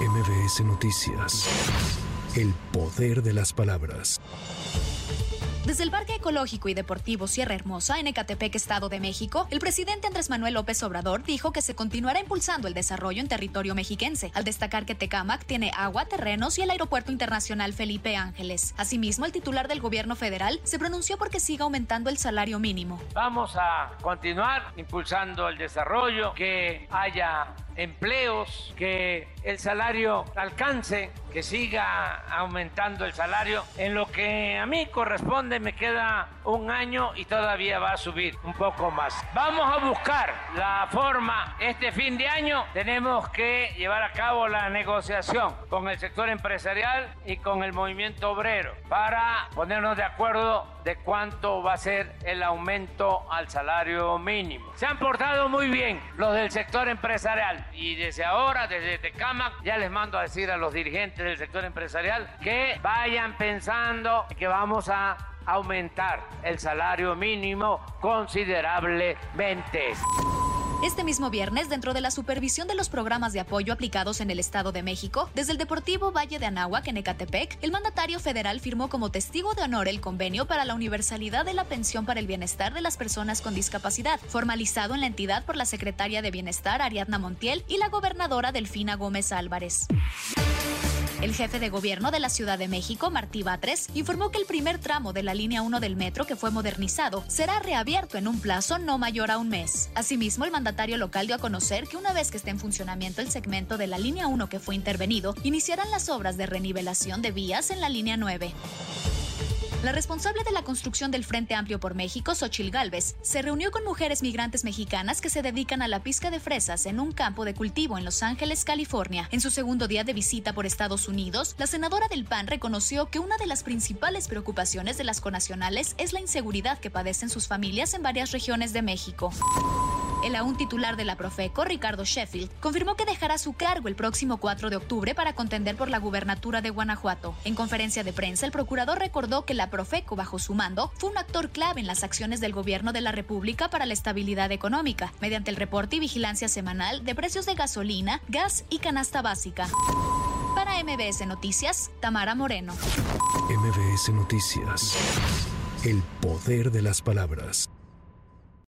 MBS Noticias. El poder de las palabras. Desde el Parque Ecológico y Deportivo Sierra Hermosa, en Ecatepec, Estado de México, el presidente Andrés Manuel López Obrador dijo que se continuará impulsando el desarrollo en territorio mexiquense, al destacar que Tecámac tiene agua, terrenos y el Aeropuerto Internacional Felipe Ángeles. Asimismo, el titular del gobierno federal se pronunció porque siga aumentando el salario mínimo. Vamos a continuar impulsando el desarrollo, que haya empleos, que el salario alcance, que siga aumentando el salario. En lo que a mí corresponde me queda un año y todavía va a subir un poco más. Vamos a buscar la forma este fin de año. Tenemos que llevar a cabo la negociación con el sector empresarial y con el movimiento obrero para ponernos de acuerdo de cuánto va a ser el aumento al salario mínimo. Se han portado muy bien los del sector empresarial y desde ahora, desde Tecama, ya les mando a decir a los dirigentes del sector empresarial que vayan pensando que vamos a aumentar el salario mínimo considerablemente. Este mismo viernes, dentro de la supervisión de los programas de apoyo aplicados en el Estado de México, desde el Deportivo Valle de Anáhuac en Ecatepec, el mandatario federal firmó como testigo de honor el convenio para la universalidad de la pensión para el bienestar de las personas con discapacidad, formalizado en la entidad por la secretaria de Bienestar Ariadna Montiel y la gobernadora Delfina Gómez Álvarez. El jefe de gobierno de la Ciudad de México, Martí Batres, informó que el primer tramo de la línea 1 del metro que fue modernizado será reabierto en un plazo no mayor a un mes. Asimismo, el mandatario local dio a conocer que una vez que esté en funcionamiento el segmento de la línea 1 que fue intervenido, iniciarán las obras de renivelación de vías en la línea 9. La responsable de la construcción del Frente Amplio por México, Xochil Gálvez, se reunió con mujeres migrantes mexicanas que se dedican a la pizca de fresas en un campo de cultivo en Los Ángeles, California. En su segundo día de visita por Estados Unidos, la senadora del PAN reconoció que una de las principales preocupaciones de las conacionales es la inseguridad que padecen sus familias en varias regiones de México. El aún titular de la Profeco, Ricardo Sheffield, confirmó que dejará su cargo el próximo 4 de octubre para contender por la gubernatura de Guanajuato. En conferencia de prensa, el procurador recordó que la Profeco, bajo su mando, fue un actor clave en las acciones del gobierno de la República para la estabilidad económica, mediante el reporte y vigilancia semanal de precios de gasolina, gas y canasta básica. Para MBS Noticias, Tamara Moreno. MBS Noticias. El poder de las palabras.